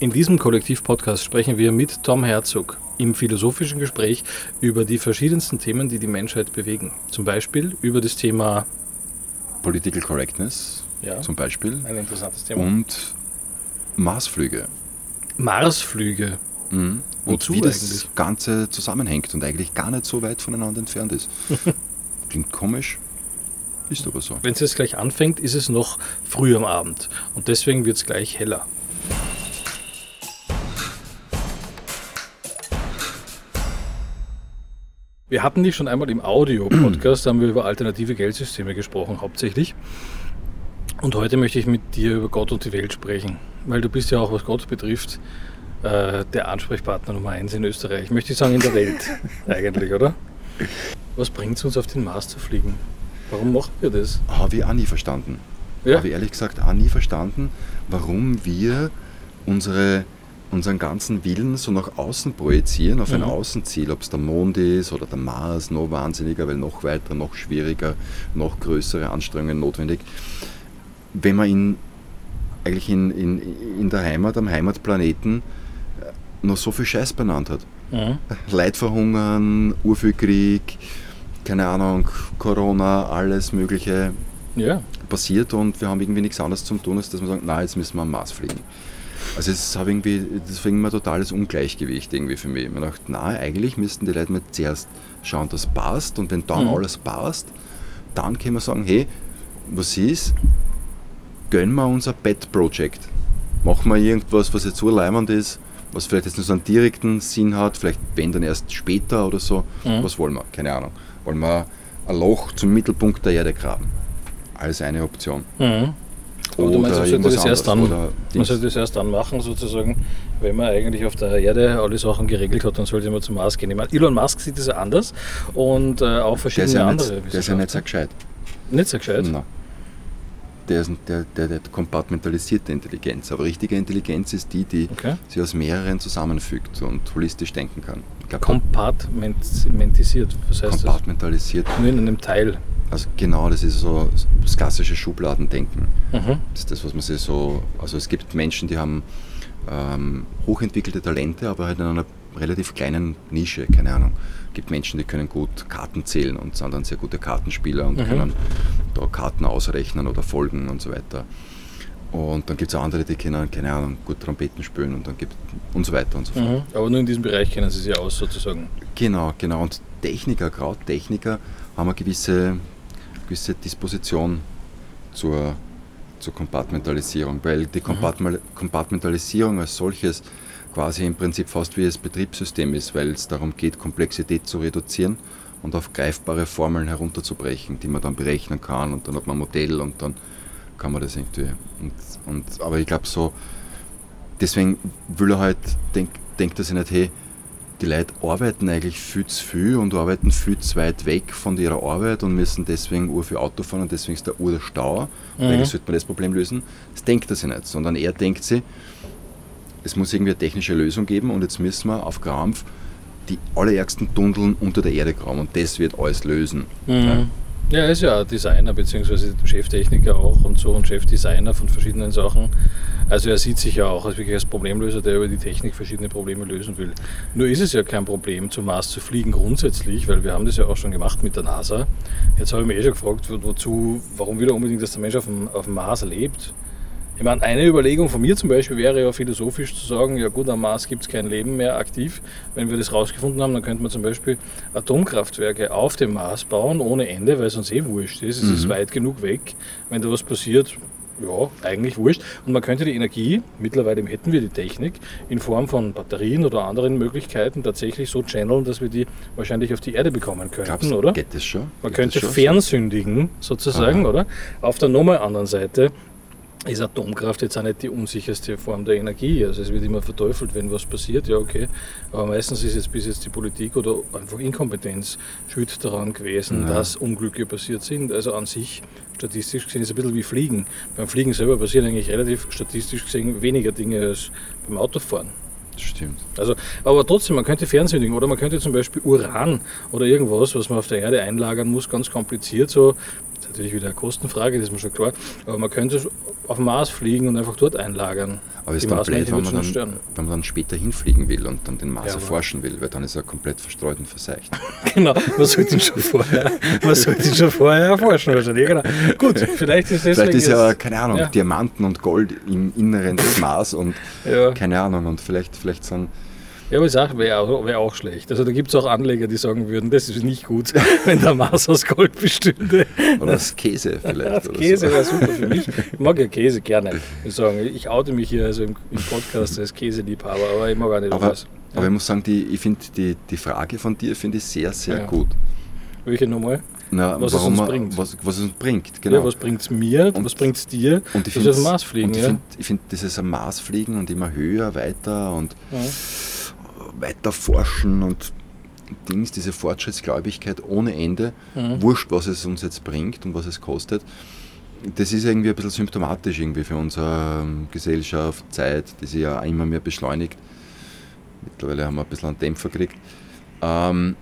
In diesem Kollektiv-Podcast sprechen wir mit Tom Herzog im philosophischen Gespräch über die verschiedensten Themen, die die Menschheit bewegen. Zum Beispiel über das Thema Political Correctness, ja, zum Beispiel, ein interessantes Thema. und Marsflüge. Marsflüge. Mhm. Und Wozu wie das eigentlich? Ganze zusammenhängt und eigentlich gar nicht so weit voneinander entfernt ist. Klingt komisch, ist aber so. Wenn es jetzt gleich anfängt, ist es noch früh am Abend und deswegen wird es gleich heller. Wir hatten dich schon einmal im Audio-Podcast, da haben wir über alternative Geldsysteme gesprochen, hauptsächlich. Und heute möchte ich mit dir über Gott und die Welt sprechen, weil du bist ja auch, was Gott betrifft, äh, der Ansprechpartner Nummer eins in Österreich. Möchte ich sagen, in der Welt eigentlich, oder? Was bringt es uns, auf den Mars zu fliegen? Warum machen wir das? Habe ich auch nie verstanden. Ja. Habe ich ehrlich gesagt auch nie verstanden, warum wir unsere, unseren ganzen Willen so nach außen projizieren, auf ein Mhm. Außenziel, ob es der Mond ist oder der Mars, noch wahnsinniger, weil noch weiter, noch schwieriger, noch größere Anstrengungen notwendig. Wenn man in, eigentlich in, in, in der Heimat, am Heimatplaneten, äh, noch so viel Scheiß benannt hat. Mhm. Leid verhungern, Urfühlkrieg, keine Ahnung, Corona, alles Mögliche Ja, passiert und wir haben irgendwie nichts anderes zu tun, als dass wir sagen, na, jetzt müssen wir am Mars fliegen. Also es habe irgendwie, das war irgendwie ein totales Ungleichgewicht irgendwie für mich. Man dachte, na, eigentlich müssten die Leute mal zuerst schauen, dass es passt und wenn dann Mhm. alles passt, dann können wir sagen, hey, was ist, gönnen wir unser Pet Project. Machen wir irgendwas, was jetzt so leimend ist, was vielleicht jetzt nur so einen direkten Sinn hat, vielleicht wenn dann erst später oder so. Mhm. Was wollen wir? Keine Ahnung. Wollen wir ein Loch zum Mittelpunkt der Erde graben? Alles eine Option. Mhm. Aber du meinst, man sollte, das erst dann, man sollte das erst dann machen, sozusagen, wenn man eigentlich auf der Erde alle Sachen geregelt hat, dann sollte man zum Mars gehen. Ich meine, Elon Musk sieht das ja anders und äh, auch Der ist, verschiedene ja andere nicht, der ist ja nicht so gescheit. Nicht so gescheit. Nein. Der, ist, der, der, der hat kompartmentalisierte Intelligenz. Aber richtige Intelligenz ist die, die Okay. sich aus mehreren zusammenfügt und holistisch denken kann. Ich glaube, Kompartmentisiert, was heißt kompartmentalisiert. das? Nur in einem Teil. Also genau, das ist so das klassische Schubladendenken. Mhm. Das ist das, was man sich so. Also es gibt Menschen, die haben ähm, hochentwickelte Talente, aber halt in einer relativ kleinen Nische, keine Ahnung. Es gibt Menschen, die können gut Karten zählen und sind dann sehr gute Kartenspieler und Mhm. können da Karten ausrechnen oder folgen und so weiter. Und dann gibt es auch andere, die können, keine Ahnung, gut Trompeten spielen und dann gibt und so weiter und so fort. Mhm. Aber nur in diesem Bereich kennen sie sich aus, sozusagen. Genau, genau. Und Techniker, gerade Techniker, haben eine gewisse, gewisse Disposition zur, zur Kompartmentalisierung, weil die Kompartmal- Kompartmentalisierung als solches quasi im Prinzip fast wie das Betriebssystem ist, weil es darum geht, Komplexität zu reduzieren und auf greifbare Formeln herunterzubrechen, die man dann berechnen kann und dann hat man ein Modell und dann kann man das irgendwie. Und, und, aber ich glaube so, deswegen will er halt, denkt denkt er sich nicht, hey, die Leute arbeiten eigentlich viel zu viel und arbeiten viel zu weit weg von ihrer Arbeit und müssen deswegen ur viel Auto fahren und deswegen ist der Ur der Stau. Und Mhm. eigentlich sollte man das Problem lösen. Das denkt er sich nicht, sondern er denkt sich, es muss irgendwie eine technische Lösung geben und jetzt müssen wir auf Krampf die allerärgsten Tunneln unter der Erde graben und das wird alles lösen. Mhm. Ja, er ist ja Designer beziehungsweise Cheftechniker auch und so und Chefdesigner von verschiedenen Sachen. Also er sieht sich ja auch als wirklich als Problemlöser, der über die Technik verschiedene Probleme lösen will. Nur ist es ja kein Problem, zum Mars zu fliegen grundsätzlich, weil wir haben das ja auch schon gemacht mit der NASA. Jetzt habe ich mich eh schon gefragt, wo- wozu, warum will er unbedingt, dass der Mensch auf dem, auf dem Mars lebt? Ich meine, eine Überlegung von mir zum Beispiel wäre ja philosophisch zu sagen, ja gut, am Mars gibt es kein Leben mehr aktiv. Wenn wir das rausgefunden haben, dann könnte man zum Beispiel Atomkraftwerke auf dem Mars bauen, ohne Ende, weil es uns eh wurscht ist. Es ist weit genug weg. Wenn da was passiert, ja, eigentlich wurscht. Und man könnte die Energie, mittlerweile hätten wir die Technik, in Form von Batterien oder anderen Möglichkeiten tatsächlich so channeln, dass wir die wahrscheinlich auf die Erde bekommen könnten, Glaubst oder? geht das schon? Man Geht könnte schon? fernsündigen, sozusagen, Aha. oder? Auf der nochmal anderen Seite ist Atomkraft jetzt auch nicht die unsicherste Form der Energie. Also es wird immer verteufelt, wenn was passiert, ja okay. Aber meistens ist jetzt bis jetzt die Politik oder einfach Inkompetenz schuld daran gewesen, Ja. dass Unglücke passiert sind. Also an sich, statistisch gesehen, ist es ein bisschen wie Fliegen. Beim Fliegen selber passieren eigentlich relativ statistisch gesehen weniger Dinge als beim Autofahren. Stimmt. Also, aber trotzdem, man könnte fernsündigen oder man könnte zum Beispiel Uran oder irgendwas, was man auf der Erde einlagern muss, ganz kompliziert, so natürlich wieder eine Kostenfrage, das ist mir schon klar. Aber man könnte auf den Mars fliegen und einfach dort einlagern. Aber es ist dann blöd, wenn man dann, wenn man dann später hinfliegen will und dann den Mars Ja, erforschen will, weil dann ist er komplett verstreut und verseicht. Genau, man sollte ihn schon vorher, man sollte ihn schon vorher erforschen wahrscheinlich. Genau. Gut, vielleicht ist deswegen Vielleicht ist ja, keine Ahnung, ja. Diamanten und Gold im Inneren des Mars und Ja. keine Ahnung, und vielleicht, vielleicht sind Ja, aber ich sage, wäre auch, wär auch schlecht. Also da gibt es auch Anleger, die sagen würden, das ist nicht gut, wenn der Mars aus Gold bestünde. oder das Käse vielleicht. Oder Käse so. wäre super für mich. Ich mag ja Käse gerne. Ich, sagen, ich oute mich hier also im, im Podcast als Käseliebhaber, aber ich mag auch nicht Aber, alles. aber ich muss sagen, die, ich finde die, die Frage von dir finde ich sehr, sehr Ja. gut. Welche nochmal? Na, Was es uns man- bringt. Was, was es uns bringt, genau. Ja, was bringt es mir? Und- was bringt es dir? und ich dass wir auf Mars fliegen, und ich ja? finde find dieses am Mars fliegen und immer höher, weiter und ja. Weiter forschen und Dings, diese Fortschrittsgläubigkeit ohne Ende, Mhm. wurscht, was es uns jetzt bringt und was es kostet. Das ist irgendwie ein bisschen symptomatisch irgendwie für unsere ähm, Gesellschaft, Zeit, die sich ja immer mehr beschleunigt. Mittlerweile haben wir ein bisschen einen Dämpfer gekriegt. Ähm,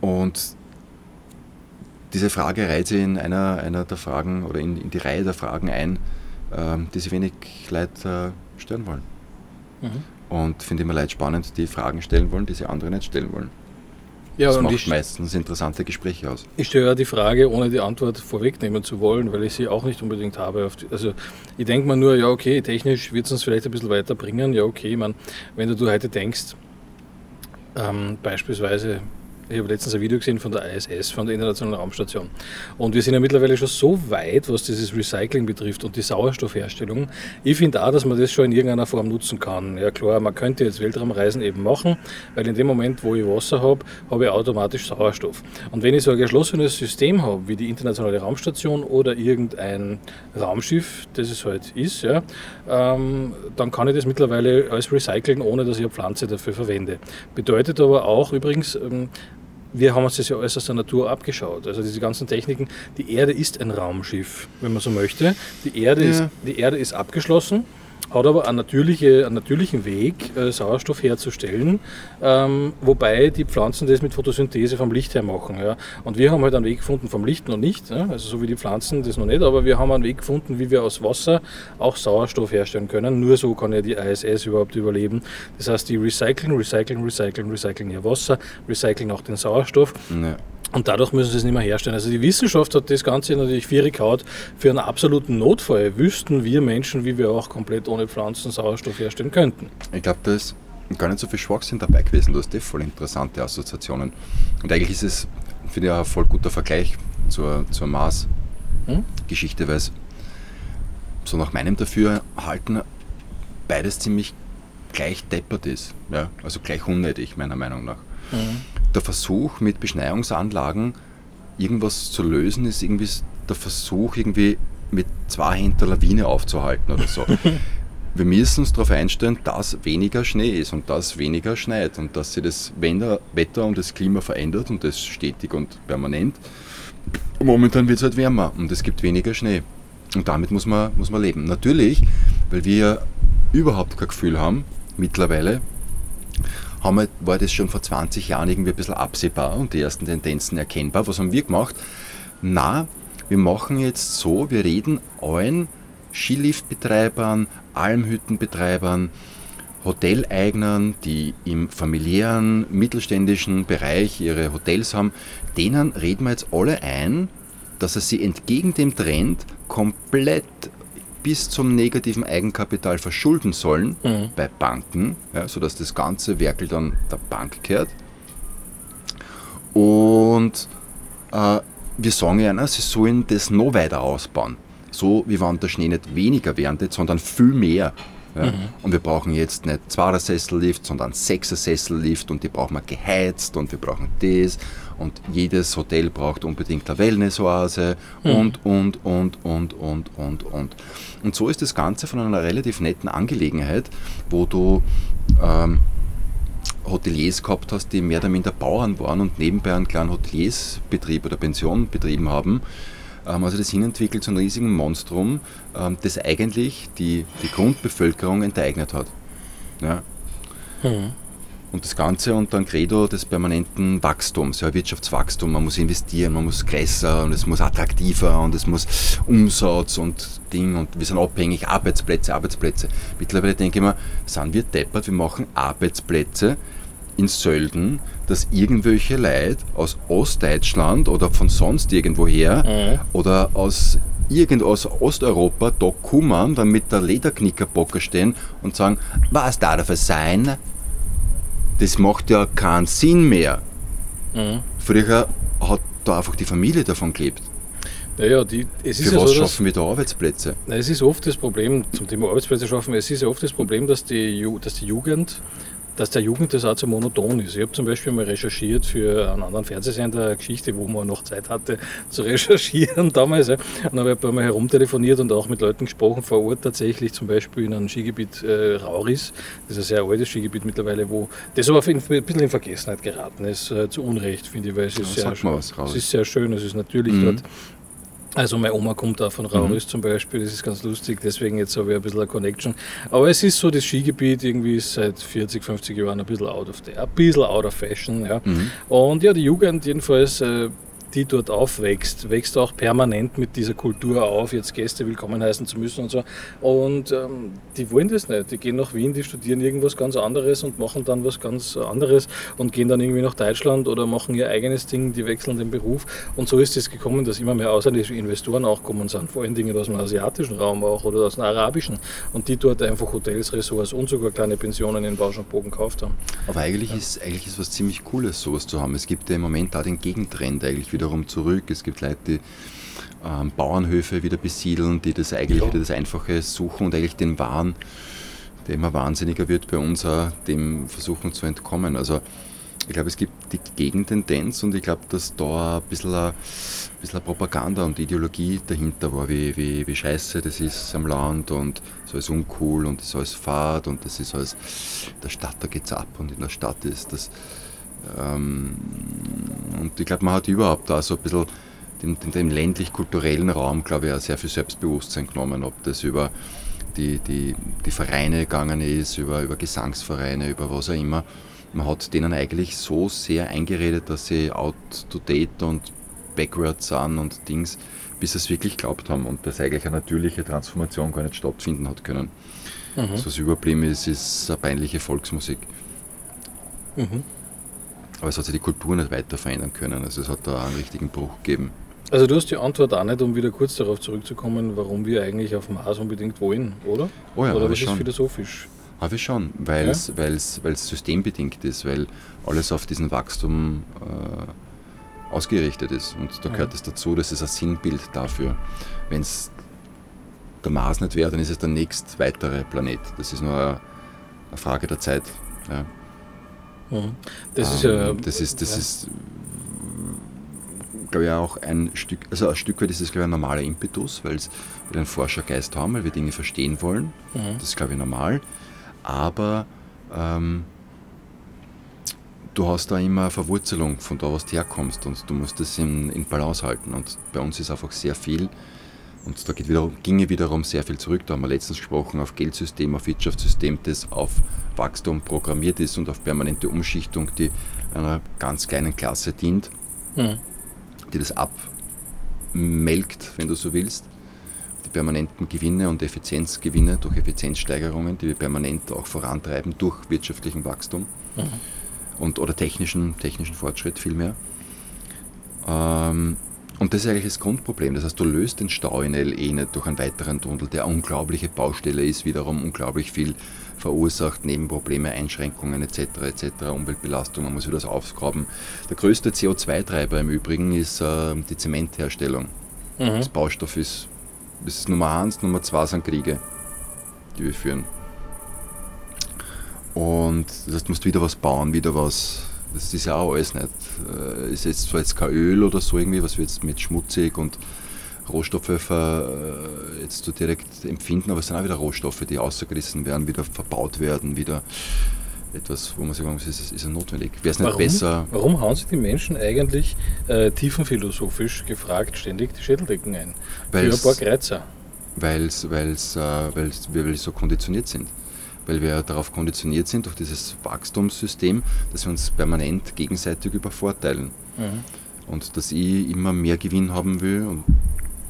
und diese Frage reiht sich in einer, einer der Fragen oder in, in die Reihe der Fragen ein, ähm, die sich wenig Leute äh, stellen wollen. Mhm. Und finde immer Leute spannend, die Fragen stellen wollen, die sie andere nicht stellen wollen. ja, das und macht meistens interessante Gespräche aus. ich stelle ja die Frage, ohne die Antwort vorwegnehmen zu wollen, weil ich sie auch nicht unbedingt habe. Also ich denke mir nur, ja okay, technisch wird es uns vielleicht ein bisschen weiterbringen. Ja okay, ich mein, wenn du, du heute denkst, ähm, beispielsweise, ich habe letztens ein Video gesehen von der ISS, von der Internationalen Raumstation. Und wir sind ja mittlerweile schon so weit, was dieses Recycling betrifft und die Sauerstoffherstellung. Ich finde auch, dass man das schon in irgendeiner Form nutzen kann. Ja klar, man könnte jetzt Weltraumreisen eben machen, weil in dem Moment, wo ich Wasser habe, habe ich automatisch Sauerstoff. Und wenn ich so ein geschlossenes System habe, wie die Internationale Raumstation oder irgendein Raumschiff, das es halt ist, ja, ähm, dann kann ich das mittlerweile alles recyceln, ohne dass ich eine Pflanze dafür verwende. Bedeutet aber auch übrigens, ähm, wir haben uns das ja alles aus der Natur abgeschaut. Also diese ganzen Techniken, die Erde ist ein Raumschiff, wenn man so möchte. Die Erde, Ja. ist, die Erde ist abgeschlossen, hat aber einen, natürliche, einen natürlichen Weg, äh, Sauerstoff herzustellen, ähm, wobei die Pflanzen das mit Photosynthese vom Licht her machen. Ja. Und wir haben halt einen Weg gefunden vom Licht noch nicht, ja. also so wie die Pflanzen das noch nicht, aber wir haben einen Weg gefunden, wie wir aus Wasser auch Sauerstoff herstellen können. Nur so kann ja die ISS überhaupt überleben. Das heißt, die recyceln, recyceln, recyceln, recyceln ihr Wasser, recyceln auch den Sauerstoff. Ja. Und dadurch müssen sie es nicht mehr herstellen. Also die Wissenschaft hat das Ganze natürlich vierig haut. Für einen absoluten Notfall wüssten wir Menschen, wie wir auch komplett ohne Pflanzen Sauerstoff herstellen könnten. Ich glaube, da ist gar nicht so viel Schwachsinn dabei gewesen. Du hast eh voll interessante Assoziationen. Und eigentlich ist es, finde ich, auch ein voll guter Vergleich zur, zur Hm? Mars-Geschichte, weil es so nach meinem Dafürhalten beides ziemlich gleich deppert ist. Ja? Also gleich unnötig, meiner Meinung nach. Der Versuch mit Beschneiungsanlagen irgendwas zu lösen, ist irgendwie der Versuch, irgendwie mit zwei Händen der Lawine aufzuhalten oder so. Wir müssen uns darauf einstellen, dass weniger Schnee ist und dass weniger schneit und dass sich das Wetter und das Klima verändert und das stetig und permanent. Momentan wird es halt wärmer und es gibt weniger Schnee. Und damit muss man, muss man leben. Natürlich, weil wir ja überhaupt kein Gefühl haben, mittlerweile, haben wir, war das schon vor 20 Jahren irgendwie ein bisschen absehbar und die ersten Tendenzen erkennbar. Was haben wir gemacht? Na, wir machen jetzt so, wir reden allen Skiliftbetreibern, Almhüttenbetreibern, Hoteleignern, die im familiären, mittelständischen Bereich ihre Hotels haben, denen reden wir jetzt alle ein, dass sie sich entgegen dem Trend komplett bis zum negativen Eigenkapital verschulden sollen Mhm. bei Banken, ja, sodass das ganze Werkel dann der Bank kehrt. Und äh, wir sagen ihnen, sie sollen das noch weiter ausbauen. So wie wenn der Schnee nicht weniger werden, sondern viel mehr. Ja. Und wir brauchen jetzt nicht zweier Sessellift, sondern sechser Sessellift und die brauchen wir geheizt und wir brauchen das und jedes Hotel braucht unbedingt eine Wellnessoase und, und, und, und, und, und, und. Und so ist das Ganze von einer relativ netten Angelegenheit, wo du ähm, Hoteliers gehabt hast, die mehr oder minder Bauern waren und nebenbei einen kleinen Hoteliersbetrieb oder Pension betrieben haben. Ähm, also das hinentwickelt zu einem riesigen Monstrum, ähm, das eigentlich die, die Grundbevölkerung enteignet hat. Ja. Mhm. Und das Ganze unter ein Credo des permanenten Wachstums, ja, Wirtschaftswachstum. Man muss investieren, man muss größer und es muss attraktiver und es muss Umsatz und Ding und wir sind abhängig, Arbeitsplätze, Arbeitsplätze. Mittlerweile denke ich mir, sind wir deppert, wir machen Arbeitsplätze in Sölden, dass irgendwelche Leute aus Ostdeutschland oder von sonst irgendwoher mhm. oder aus irgend aus Osteuropa da kommen, dann mit der Lederknickerbocker stehen und sagen, was darf es sein? Das macht ja keinen Sinn mehr. Mhm. Früher hat da einfach die Familie davon gelebt. Naja, die, es ist Für ja was so, schaffen wir da Arbeitsplätze? Na, es ist oft das Problem, zum Thema Arbeitsplätze schaffen, es ist ja oft das Problem, dass die, dass die Jugend dass der Jugend das auch zu monoton ist. Ich habe zum Beispiel mal recherchiert für einen anderen Fernsehsender eine Geschichte, wo man noch Zeit hatte zu recherchieren damals. Und habe ich ein paar Mal herumtelefoniert und auch mit Leuten gesprochen vor Ort tatsächlich, zum Beispiel in einem Skigebiet äh, Rauris. Das ist ein sehr altes Skigebiet mittlerweile, wo das aber ein bisschen in Vergessenheit geraten ist, äh, zu Unrecht, finde ich, weil es ist, ja, sehr, schön, es ist sehr schön, es ist natürlich mhm. dort also meine Oma kommt auch von Rauris mhm. zum Beispiel, das ist ganz lustig, deswegen jetzt habe ich ein bisschen eine Connection. Aber es ist so, das Skigebiet irgendwie ist seit 40, 50 Jahren ein bisschen out of the, ein bisschen out of fashion. Ja. Mhm. Und ja, die Jugend jedenfalls äh, die dort aufwächst, wächst auch permanent mit dieser Kultur auf, jetzt Gäste willkommen heißen zu müssen und so. Und ähm, die wollen das nicht. Die gehen nach Wien, die studieren irgendwas ganz anderes und machen dann was ganz anderes und gehen dann irgendwie nach Deutschland oder machen ihr eigenes Ding, die wechseln den Beruf. Und so ist es gekommen, dass immer mehr ausländische Investoren auch kommen sind, vor allen Dingen aus dem asiatischen Raum auch oder aus dem arabischen und die dort einfach Hotels, Ressorts und sogar kleine Pensionen in Bausch und Bogen gekauft haben. Aber eigentlich ja. ist eigentlich ist was ziemlich Cooles, sowas zu haben. Es gibt ja im Moment da den Gegentrend eigentlich wiederum zurück. Es gibt Leute, die ähm, Bauernhöfe wieder besiedeln, die das eigentlich ja. wieder das Einfache suchen und eigentlich den Wahn, der immer wahnsinniger wird bei uns, auch dem versuchen zu entkommen. Also ich glaube, es gibt die Gegentendenz und ich glaube, dass da ein bisschen, ein bisschen Propaganda und Ideologie dahinter war, wie, wie, wie scheiße das ist am Land und so ist uncool und das ist alles Fahrt und das ist alles, in der Stadt da geht's ab und in der Stadt ist das und ich glaube, man hat überhaupt da so ein bisschen den, den ländlich-kulturellen Raum, glaube ich, auch sehr viel Selbstbewusstsein genommen, ob das über die, die, die Vereine gegangen ist, über, über Gesangsvereine, über was auch immer. Man hat denen eigentlich so sehr eingeredet, dass sie out to date und backwards sind und Dings, bis sie es wirklich glaubt haben und dass eigentlich eine natürliche Transformation gar nicht stattfinden hat können. Mhm. So was überblieben ist, ist eine peinliche Volksmusik. Mhm. Aber es hat sich die Kultur nicht weiter verändern können. Also es hat da einen richtigen Bruch gegeben. Also du hast die Antwort auch nicht, um wieder kurz darauf zurückzukommen, warum wir eigentlich auf Mars unbedingt wollen, oder? Oh ja, oder was ist philosophisch? Habe ich schon, weil es ja? systembedingt ist, weil alles auf diesen Wachstum äh, ausgerichtet ist. Und da gehört es dazu, dass es ein Sinnbild dafür. Wenn es der Mars nicht wäre, dann ist es der nächst weitere Planet. Das ist nur eine, eine Frage der Zeit. Ja. Mhm. Das ist ja. Ähm, das ist, das ja. ist glaube ich, auch ein Stück, also ein Stück weit ist es, glaube ich, ein normaler Impetus, weil wir einen Forschergeist haben, weil wir Dinge verstehen wollen. Mhm. Das ist, glaube ich, normal. Aber ähm, du hast da immer eine Verwurzelung von da, was du herkommst und du musst das in, in Balance halten. Und bei uns ist einfach sehr viel und da geht wiederum, ginge wiederum sehr viel zurück. Da haben wir letztens gesprochen auf Geldsystem, auf Wirtschaftssystem, das auf Wachstum programmiert ist und auf permanente Umschichtung, die einer ganz kleinen Klasse dient, mhm. die das abmelkt, wenn du so willst. Die permanenten Gewinne und Effizienzgewinne durch Effizienzsteigerungen, die wir permanent auch vorantreiben durch wirtschaftlichen Wachstum mhm. und, oder technischen, technischen Fortschritt vielmehr. Ähm, und das ist eigentlich das Grundproblem. Das heißt, du löst den Stau in LE nicht durch einen weiteren Tunnel, der unglaubliche Baustelle ist, wiederum unglaublich viel verursacht, Nebenprobleme, Einschränkungen etc. etc. Umweltbelastung, man muss wieder das aufgraben. Der größte CO2-Treiber im Übrigen ist äh, die Zementherstellung. Mhm. Das Baustoff ist, das ist Nummer eins, Nummer zwei sind Kriege, die wir führen. Und das heißt, du musst wieder was bauen, wieder was das ist ja auch alles nicht. Äh, ist jetzt zwar jetzt kein Öl oder so irgendwie, was wir jetzt mit schmutzig und Rohstoffe äh, jetzt so direkt empfinden, aber es sind auch wieder Rohstoffe, die ausgerissen werden, wieder verbaut werden, wieder etwas, wo man sagen muss, ist, ist notwendig. Wäre es nicht warum, besser. Warum hauen sich die Menschen eigentlich äh, tiefenphilosophisch gefragt ständig die Schädeldecken ein? Weil's, Für ein paar Kreuzer. Weil's, weil's, äh, weil's, weil wir so konditioniert sind weil wir darauf konditioniert sind, durch dieses Wachstumssystem, dass wir uns permanent gegenseitig übervorteilen. Mhm. Und dass ich immer mehr Gewinn haben will und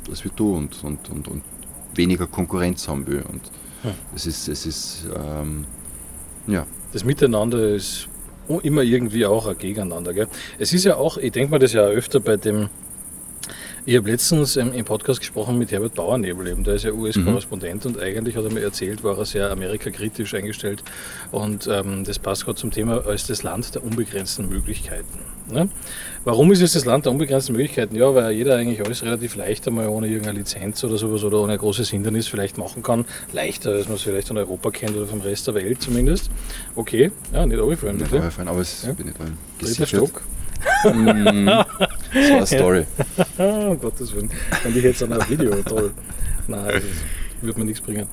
als wir du und, und, und, und weniger Konkurrenz haben will. Und mhm. es ist, es ist ähm, ja. Das Miteinander ist immer irgendwie auch ein Gegeneinander. Gell? Es ist ja auch, ich denke mal das ja öfter bei dem ich habe letztens im, Podcast gesprochen mit Herbert Bauernebel, eben, der ist ja US-Korrespondent mhm. und eigentlich hat er mir erzählt, war er sehr amerikakritisch eingestellt und ähm, das passt gerade zum Thema als das Land der unbegrenzten Möglichkeiten. Ne? Warum ist es das Land der unbegrenzten Möglichkeiten? Ja, weil jeder eigentlich alles relativ leicht einmal ohne irgendeine Lizenz oder sowas oder ohne ein großes Hindernis vielleicht machen kann. Leichter, als man es vielleicht in Europa kennt oder vom Rest der Welt zumindest. Okay, ja, nicht runterfallen. Nicht runterfallen, aber es ja. bin nicht dran. Dritter Stock. Mm, das war eine Story. um Gottes Willen. Und ich jetzt an ein Video, toll. Nein, das wird mir nichts bringen.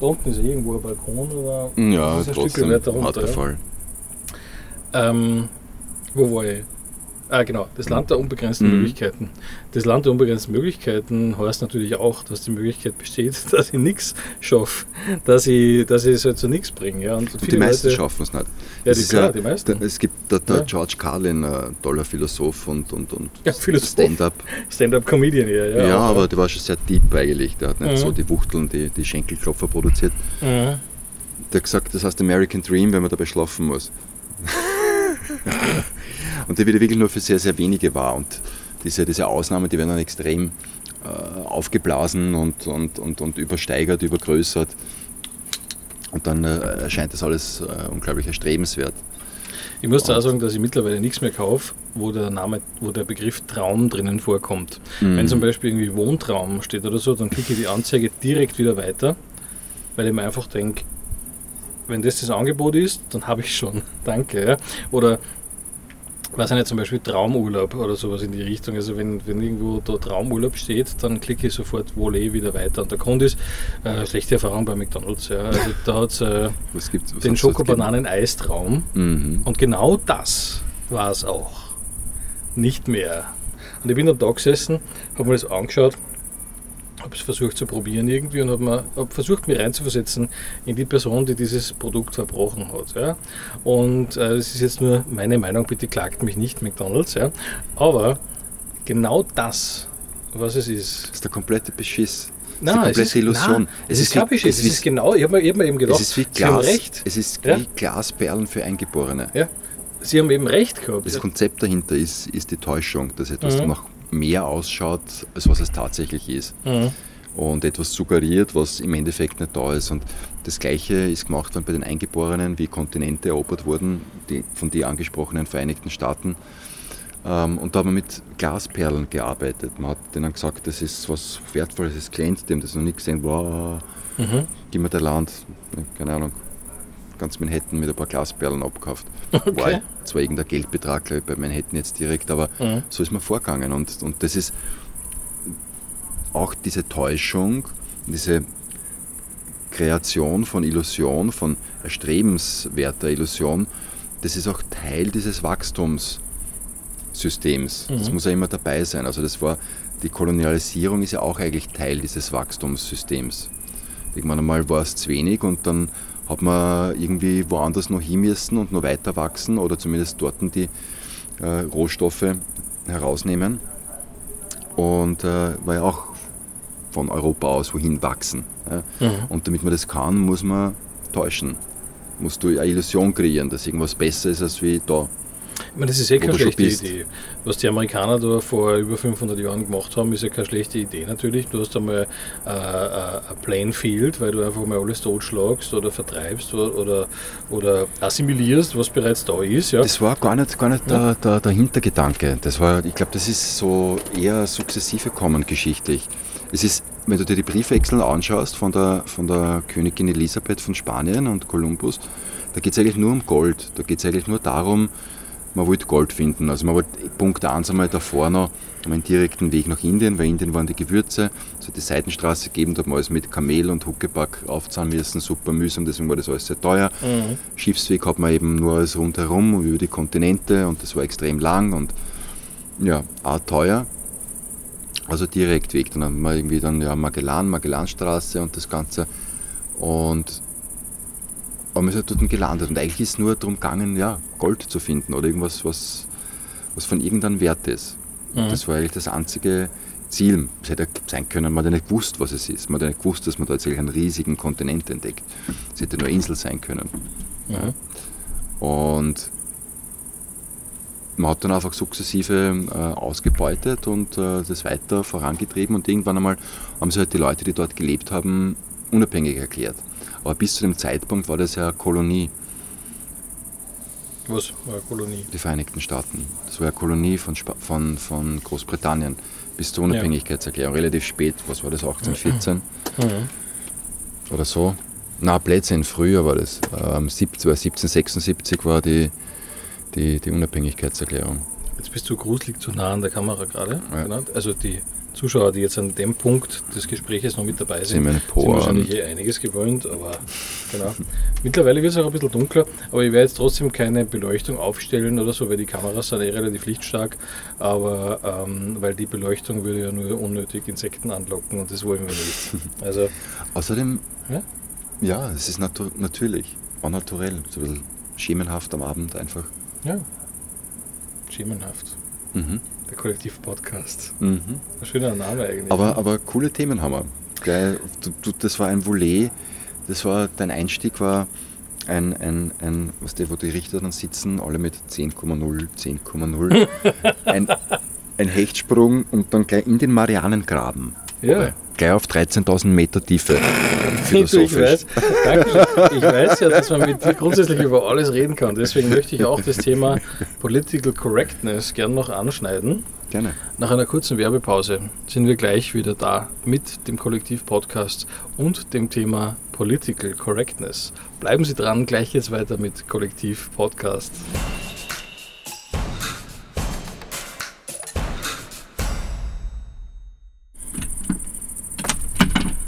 Da unten ist irgendwo ein Balkon oder ja, ist ein trotzdem, Stück weiter runter. Fall. Ähm, wo war ich? Ah, genau, das Land der unbegrenzten mhm. Möglichkeiten. Das Land der unbegrenzten Möglichkeiten heißt natürlich auch, dass die Möglichkeit besteht, dass ich nichts schaffe, dass ich, dass ich es halt zu nichts bringe. Ja. Und, und die meisten schaffen es nicht. Ja, die, klar, ja, die meisten. es gibt der, der ja. George Carlin, ein toller Philosoph und, und, und ja, Stand-up. Stand-up-Comedian, ja. Ja, ja aber der war schon sehr deep eigentlich. Der hat nicht mhm. so die Wuchteln, die, die Schenkelklopfer produziert. Mhm. Der hat gesagt, das heißt American Dream, wenn man dabei schlafen muss. und der wird wirklich nur für sehr, sehr wenige wahr. Und diese, diese Ausnahmen, die werden dann extrem äh, aufgeblasen und, und, und, und übersteigert, übergrößert. Und dann äh, erscheint das alles äh, unglaublich erstrebenswert. Ich muss da auch sagen, dass ich mittlerweile nichts mehr kaufe, wo der Name, wo der Begriff Traum drinnen vorkommt. Mhm. Wenn zum Beispiel irgendwie Wohntraum steht oder so, dann klicke ich die Anzeige direkt wieder weiter, weil ich mir einfach denke, wenn das das Angebot ist, dann habe ich schon. Danke. Ja. Oder weiß ich nicht, zum Beispiel Traumurlaub oder sowas in die Richtung. Also wenn, wenn irgendwo da Traumurlaub steht, dann klicke ich sofort Volley wieder weiter. Und der Grund ist, äh, schlechte Erfahrung bei McDonalds. Ja. Also da hat es äh, den Schokobananen-Eistraum. Mhm. Und genau das war es auch. Nicht mehr. Und ich bin da gesessen, habe mir das angeschaut habe es versucht zu probieren irgendwie und habe hab versucht, mich reinzuversetzen in die Person, die dieses Produkt verbrochen hat. Ja. Und äh, das ist jetzt nur meine Meinung, bitte klagt mich nicht, McDonalds. Ja. Aber genau das, was es ist. Das ist der komplette Beschiss. Nein, die komplette es ist, Illusion. Nein, es, es ist kein Beschiss, es ist genau, ich habe mir eben gedacht, es ist wie Glas, recht. Es ist wie Glasperlen für Eingeborene. Ja. Sie haben eben recht gehabt. Das Konzept dahinter ist, ist die Täuschung, dass etwas mhm. nach mehr ausschaut, als was es tatsächlich ist. Mhm. Und etwas suggeriert, was im Endeffekt nicht da ist. Und das Gleiche ist gemacht worden bei den Eingeborenen, wie Kontinente erobert wurden, die, von den angesprochenen Vereinigten Staaten. Ähm, und da haben wir mit Glasperlen gearbeitet. Man hat denen gesagt, das ist was Wertvolles, das glänzt, dem das noch nicht gesehen, wow, mhm. gib mir der Land, keine Ahnung, ganz Manhattan mit ein paar Glasperlen abgekauft. Okay. War zwar irgendein Geldbetrag, ich, bei Manhattan jetzt direkt, aber mhm. so ist man vorgegangen. Und, und das ist auch diese Täuschung, diese Kreation von Illusion, von erstrebenswerter Illusion, das ist auch Teil dieses Wachstumssystems. Mhm. Das muss ja immer dabei sein. Also das war, die Kolonialisierung ist ja auch eigentlich Teil dieses Wachstumssystems. Irgendwann einmal war es zu wenig und dann hat man irgendwie woanders noch hin müssen und noch weiter wachsen oder zumindest dort die äh, Rohstoffe herausnehmen. Und äh, war ja auch von Europa aus wohin wachsen. Ja. Mhm. Und damit man das kann, muss man täuschen. Musst du eine Illusion kreieren, dass irgendwas besser ist als wie da. Ich meine, das ist eh keine schlechte Idee. Was die Amerikaner da vor über 500 Jahren gemacht haben, ist ja keine schlechte Idee natürlich. Du hast einmal äh, äh, ein Plain Field, weil du einfach mal alles totschlagst oder vertreibst oder, oder, oder, assimilierst, was bereits da ist. Ja. Das war gar nicht, gar nicht ja. der, der, der Hintergedanke. Das war, ich glaube, das ist so eher sukzessive kommen geschichtlich. Es ist, wenn du dir die Briefwechsel anschaust von der, von der Königin Elisabeth von Spanien und Kolumbus, da geht es eigentlich nur um Gold. Da geht es eigentlich nur darum, man wollte Gold finden. Also man wollte Punkt 1 einmal davor noch einen direkten Weg nach Indien, weil Indien waren die Gewürze, es hat die Seitenstraße gegeben, da hat man alles mit Kamel und Huckepack aufzahlen müssen, super mühsam, deswegen war das alles sehr teuer. Mhm. Schiffsweg hat man eben nur alles rundherum über die Kontinente und das war extrem lang und ja, auch teuer. Also Direktweg, dann haben wir irgendwie dann ja, Magellan, Magellanstraße und das Ganze. Und Aber man ist halt dort gelandet und eigentlich ist es nur darum gegangen, ja, Gold zu finden oder irgendwas, was, was von irgendeinem Wert ist. Mhm. Das war eigentlich das einzige Ziel. Es hätte sein können, man hätte nicht gewusst, was es ist. Man hätte nicht gewusst, dass man da tatsächlich einen riesigen Kontinent entdeckt. Es hätte nur eine Insel sein können. Mhm. Und man hat dann einfach sukzessive äh, ausgebeutet und äh, das weiter vorangetrieben und irgendwann einmal haben sich halt die Leute, die dort gelebt haben, unabhängig erklärt. Aber bis zu dem Zeitpunkt war das ja eine Kolonie, Was war eine Kolonie? die Vereinigten Staaten. Das war eine Kolonie von, Spa von, von Großbritannien bis zur Unabhängigkeitserklärung. Relativ spät, was war das, 1814 Mhm. oder so? Na, Blödsinn, früher war das. Ähm, 17, 1776 war die, die, die Unabhängigkeitserklärung. Jetzt bist du gruselig zu nah an der Kamera gerade. Ja. Genau. Also die Zuschauer, die jetzt an dem Punkt des Gesprächs noch mit dabei Sind sind, wahrscheinlich eh einiges gewöhnt, aber genau. Mittlerweile wird es auch ein bisschen dunkler, aber ich werde jetzt trotzdem keine Beleuchtung aufstellen oder so, weil die Kameras sind eh relativ lichtstark, aber ähm, weil die Beleuchtung würde ja nur unnötig Insekten anlocken und das wollen wir nicht. Also, Außerdem, Ja? ja, es ist natu natürlich, war naturell, so ein bisschen schemenhaft am Abend einfach. ja, schemenhaft. Mhm. Der Kollektiv-Podcast. Mhm. Ein schöner Name eigentlich. Aber, aber coole Themen haben wir. Du, du, das war ein Volet, das war, dein Einstieg war ein, ein, ein was der, wo die Richter dann sitzen, alle mit 10,0, 10,0. ein, ein Hechtsprung und dann gleich in den Marianengraben. ja. Gleich auf 13.000 Meter Tiefe. Du, ich, Philosophisch. weiß, Dankeschön. ich weiß ja, dass man mit dir grundsätzlich über alles reden kann. Deswegen möchte ich auch das Thema Political Correctness gern noch anschneiden. Gerne. Nach einer kurzen Werbepause sind wir gleich wieder da mit dem Kollektiv-Podcast und dem Thema Political Correctness. Bleiben Sie dran, gleich geht's weiter mit Kollektiv-Podcast.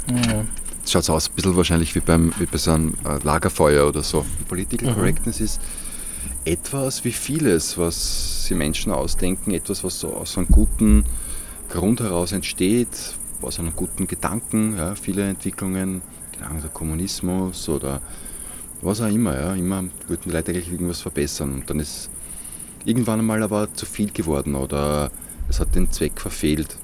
Es schaut aus ein bisschen wahrscheinlich wie, beim, wie bei so einem äh, Lagerfeuer oder so. Political Mhm. Correctness ist etwas wie vieles, was sich Menschen ausdenken, etwas, was so aus einem guten Grund heraus entsteht, aus einem guten Gedanken. Ja, viele Entwicklungen, Ahnung, der Kommunismus oder was auch immer. Ja, immer wollten die Leute eigentlich irgendwas verbessern. Und dann ist irgendwann einmal aber zu viel geworden oder es hat den Zweck verfehlt.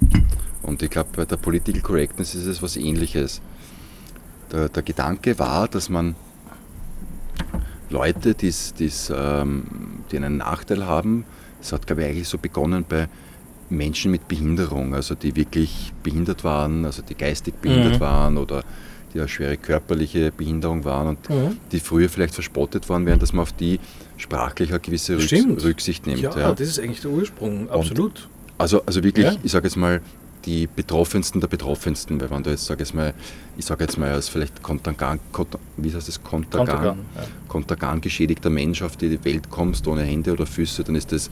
Und ich glaube, bei der Political Correctness ist es was ähnliches. Der, der Gedanke war, dass man Leute, die's, die's, ähm, die einen Nachteil haben, es hat, glaube ich, eigentlich so begonnen bei Menschen mit Behinderung, also die wirklich behindert waren, also die geistig behindert Mhm. waren oder die eine schwere körperliche Behinderung waren und Mhm. die früher vielleicht verspottet worden wären, dass man auf die sprachlich eine gewisse Rücks Stimmt. Rücksicht nimmt. Ja, ja. das ist eigentlich der Ursprung, absolut. Also, also wirklich, Ja. ich sage jetzt mal, die Betroffensten der Betroffensten, weil wenn du jetzt, sag jetzt mal, ich sage jetzt mal als vielleicht Kontergan, Kont- wie heißt das, Kontergan, Kontergan, ja. Kontergan geschädigter Mensch auf die Welt kommst ohne Hände oder Füße, dann ist das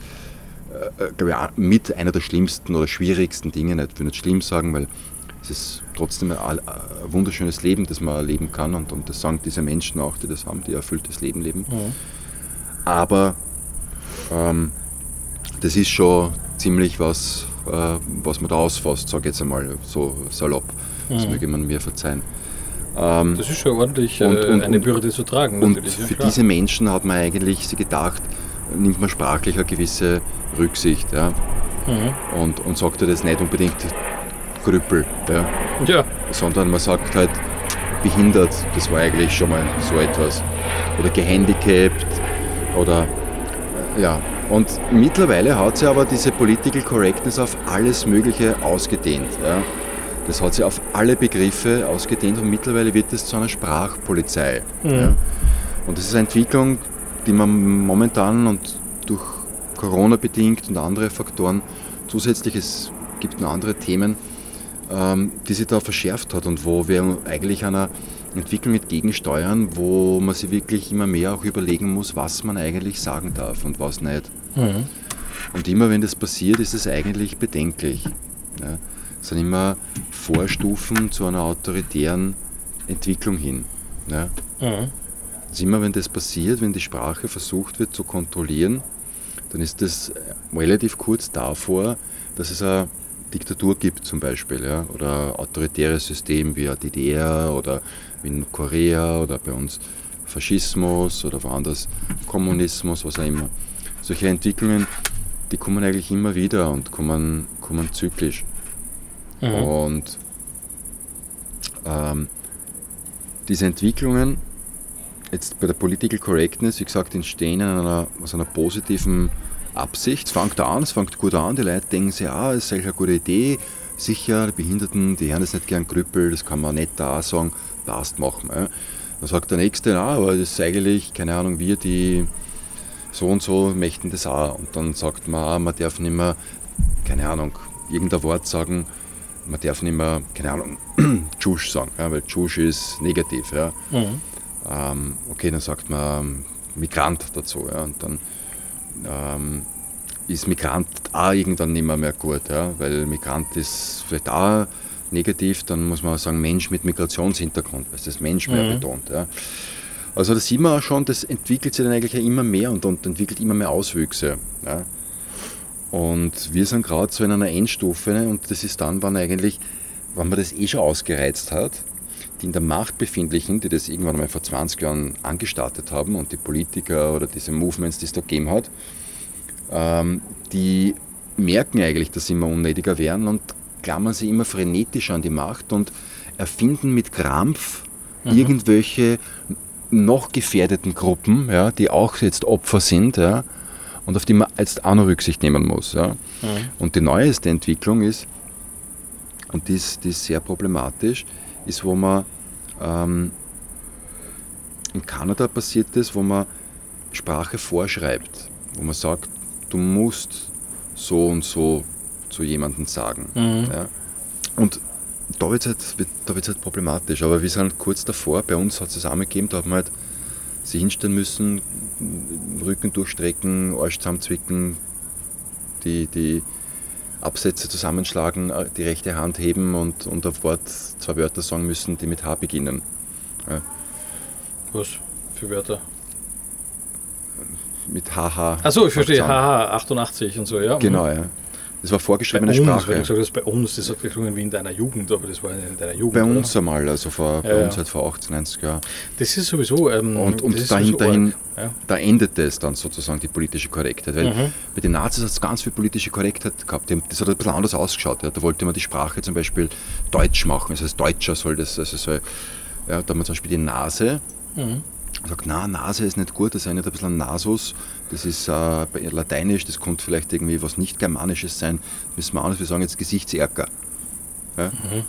äh, äh, ich, mit einer der schlimmsten oder schwierigsten Dinge, nicht, ich will nicht schlimm sagen, weil es ist trotzdem ein, ein wunderschönes Leben, das man erleben kann und, und das sagen diese Menschen auch, die das haben, die erfülltes Leben leben. Mhm. Aber ähm, das ist schon ziemlich was, äh, was man da ausfasst, sage ich jetzt einmal so salopp. Das Mhm. möge man mir verzeihen. Ähm, Das ist schon ordentlich Und- äh, und- eine und- Bürde zu tragen, und ja, für klar. diese Menschen hat man eigentlich sich gedacht, nimmt man sprachlich eine gewisse Rücksicht ja, Mhm. und, und sagt ja das nicht unbedingt Krüppel, ja, Ja, sondern man sagt halt behindert, das war eigentlich schon mal so etwas. Oder gehandicapt oder ja. Und mittlerweile hat sie aber diese Political Correctness auf alles Mögliche ausgedehnt. Ja. Das hat sie auf alle Begriffe ausgedehnt und mittlerweile wird es zu einer Sprachpolizei. Mhm. Ja. Und das ist eine Entwicklung, die man momentan und durch Corona bedingt und andere Faktoren zusätzlich, es gibt noch andere Themen, ähm, die sich da verschärft hat und wo wir eigentlich einer Entwicklung entgegensteuern, wo man sich wirklich immer mehr auch überlegen muss, was man eigentlich sagen darf und was nicht. Mhm. Und immer wenn das passiert, ist es eigentlich bedenklich. Ja. Es sind immer Vorstufen zu einer autoritären Entwicklung hin. Ja. Mhm. Also immer wenn das passiert, wenn die Sprache versucht wird zu kontrollieren, dann ist das relativ kurz davor, dass es eine Diktatur gibt zum Beispiel, ja, oder ein autoritäres System wie eine DDR oder wie in Korea oder bei uns Faschismus oder woanders Kommunismus, was auch immer. Solche Entwicklungen, die kommen eigentlich immer wieder und kommen, kommen zyklisch. Mhm. Und ähm, diese Entwicklungen, jetzt bei der Political Correctness, wie gesagt, entstehen in einer, aus einer positiven Absicht. Es fängt an, es fängt gut an, die Leute denken sich, ah, das ist eigentlich eine gute Idee, sicher, die Behinderten, die hören das nicht gern Krüppel, das kann man nicht da sagen, passt, machen. Ja. Dann sagt der Nächste, na, aber das ist eigentlich, keine Ahnung, wir, die so und so möchten das auch. Und dann sagt man, ah, man darf nicht mehr, keine Ahnung, irgendein Wort sagen, man darf nicht mehr, keine Ahnung, Tschusch sagen, ja, weil Tschusch ist negativ. Ja. Mhm. Ähm, okay, dann sagt man Migrant dazu. Ja, und dann ähm, ist Migrant auch irgendwann nicht mehr, mehr gut, ja, weil Migrant ist vielleicht auch negativ, dann muss man sagen Mensch mit Migrationshintergrund, weil das Mensch mehr mhm. betont. Ja. Also da sieht man auch schon, das entwickelt sich dann eigentlich immer mehr und, und entwickelt immer mehr Auswüchse. Ja. Und wir sind gerade so in einer Endstufe und das ist dann, wann eigentlich, wenn man das eh schon ausgereizt hat, die in der Macht befindlichen, die das irgendwann mal vor 20 Jahren angestartet haben und die Politiker oder diese Movements, die es da gegeben hat, ähm, die merken eigentlich, dass sie immer unnötiger werden und klammern sich immer frenetisch an die Macht und erfinden mit Krampf mhm. irgendwelche noch gefährdeten Gruppen, ja, die auch jetzt Opfer sind ja, und auf die man jetzt auch noch Rücksicht nehmen muss. Ja. Mhm. Und die neueste Entwicklung ist, und die ist, die ist sehr problematisch, ist, wo man ähm, in Kanada passiert ist, wo man Sprache vorschreibt, wo man sagt, du musst so und so zu jemandem sagen. Mhm. Ja. Und da wird es halt, halt problematisch. Aber wir sind kurz davor, bei uns hat es zusammengegeben, da hat man halt sich hinstellen müssen, Rücken durchstrecken, Arsch zusammenzwicken, die, die Absätze zusammenschlagen, äh, die rechte Hand heben und, und auf Wort zwei Wörter sagen müssen, die mit H beginnen. Ja. Was für Wörter? Mit HH. Achso, ich verstehe, HH 88 und so, ja. Genau, ja. Das war vorgeschriebene bei uns, Sprache. Du gesagt hast, bei uns, das hat geklungen wie in deiner Jugend, aber das war in deiner Jugend. Bei uns oder? einmal, also vor, ja, bei uns halt vor 18, 90 Jahren. Das ist sowieso. Ähm, und und dahin, dahin ja. da endete es dann sozusagen die politische Korrektheit. Weil mhm. bei den Nazis hat es ganz viel politische Korrektheit gehabt. Das hat ein bisschen anders ausgeschaut. Ja. Da wollte man die Sprache zum Beispiel deutsch machen. Das heißt, Deutscher soll das. Also soll, ja, da haben wir zum Beispiel die Nase. Mhm sagt, na, Nase ist nicht gut, das ist ein bisschen Nasus, das ist äh, lateinisch, das könnte vielleicht irgendwie was nicht Germanisches sein, müssen wir anders, wir sagen jetzt Gesichtserker. Ja? Mhm.